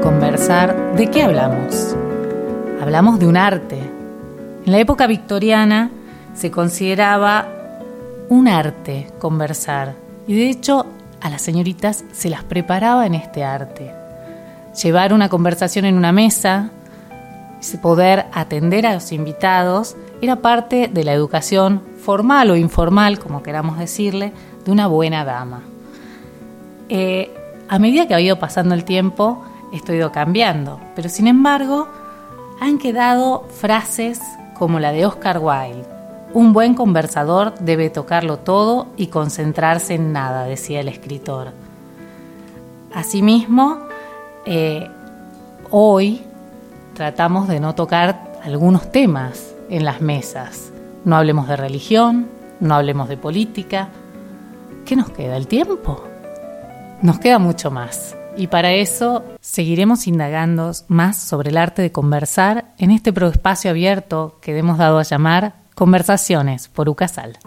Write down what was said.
conversar, ¿de qué hablamos? Hablamos de un arte. En la época victoriana se consideraba un arte conversar y de hecho a las señoritas se las preparaba en este arte. Llevar una conversación en una mesa, poder atender a los invitados, era parte de la educación formal o informal, como queramos decirle, de una buena dama. Eh, a medida que ha ido pasando el tiempo, esto ha ido cambiando, pero sin embargo, han quedado frases como la de Oscar Wilde. Un buen conversador debe tocarlo todo y concentrarse en nada, decía el escritor. Asimismo, eh, hoy tratamos de no tocar algunos temas en las mesas. No hablemos de religión, no hablemos de política. ¿Qué nos queda? ¿El tiempo? Nos queda mucho más. Y para eso seguiremos indagando más sobre el arte de conversar en este espacio abierto que hemos dado a llamar Conversaciones por UCASAL.